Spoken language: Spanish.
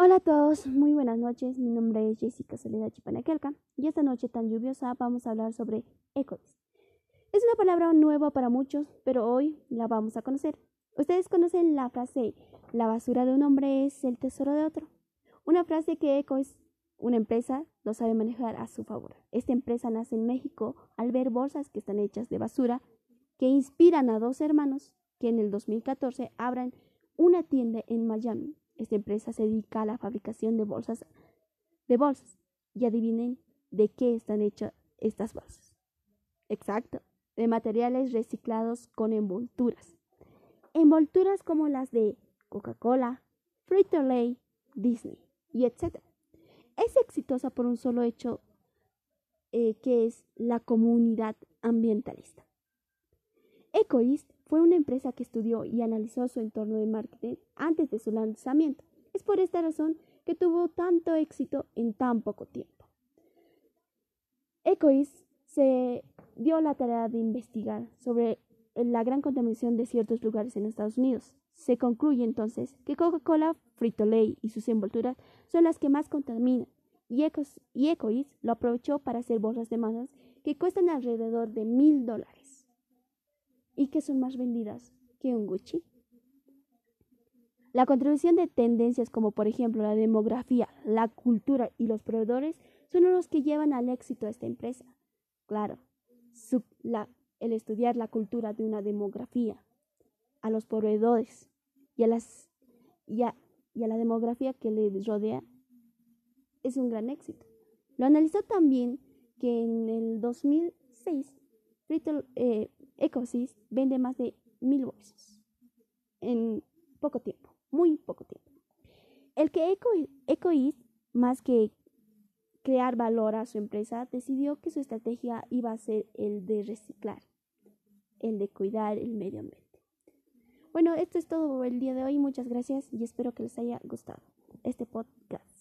Hola a todos, muy buenas noches. Mi nombre es Jessica Soledad Chipanaquelca y esta noche tan lluviosa vamos a hablar sobre ecois. Es una palabra nueva para muchos, pero hoy la vamos a conocer. Ustedes conocen la frase la basura de un hombre es el tesoro de otro. Una frase que Ecois, una empresa, lo sabe manejar a su favor. Esta empresa nace en México al ver bolsas que están hechas de basura que inspiran a dos hermanos que en el 2014 abran una tienda en Miami esta empresa se dedica a la fabricación de bolsas de bolsas. Y adivinen de qué están hechas estas bolsas. Exacto, de materiales reciclados con envolturas. Envolturas como las de Coca-Cola, Frito-Lay, Disney y etc. Es exitosa por un solo hecho eh, que es la comunidad ambientalista. Ecoist fue una empresa que estudió y analizó su entorno de marketing antes de su lanzamiento. Es por esta razón que tuvo tanto éxito en tan poco tiempo. Ecois se dio la tarea de investigar sobre la gran contaminación de ciertos lugares en Estados Unidos. Se concluye entonces que Coca-Cola, Frito-Lay y sus envolturas son las que más contaminan y, Ecois lo aprovechó para hacer bolsas de masas que cuestan alrededor de mil dólares y que son más vendidas que un Gucci. La contribución de tendencias como por ejemplo la demografía, la cultura y los proveedores son los que llevan al éxito a esta empresa. Claro, el estudiar la cultura de una demografía, a los proveedores y a, la demografía que le rodea es un gran éxito. Lo analizó también que en el 2006 eh, Ecosis vende más de mil bolsas en poco tiempo, muy poco tiempo. El que Eco, Ecois, más que crear valor a su empresa, decidió que su estrategia iba a ser el de reciclar, el de cuidar el medio ambiente. Bueno, esto es todo el día de hoy. Muchas gracias y espero que les haya gustado este podcast.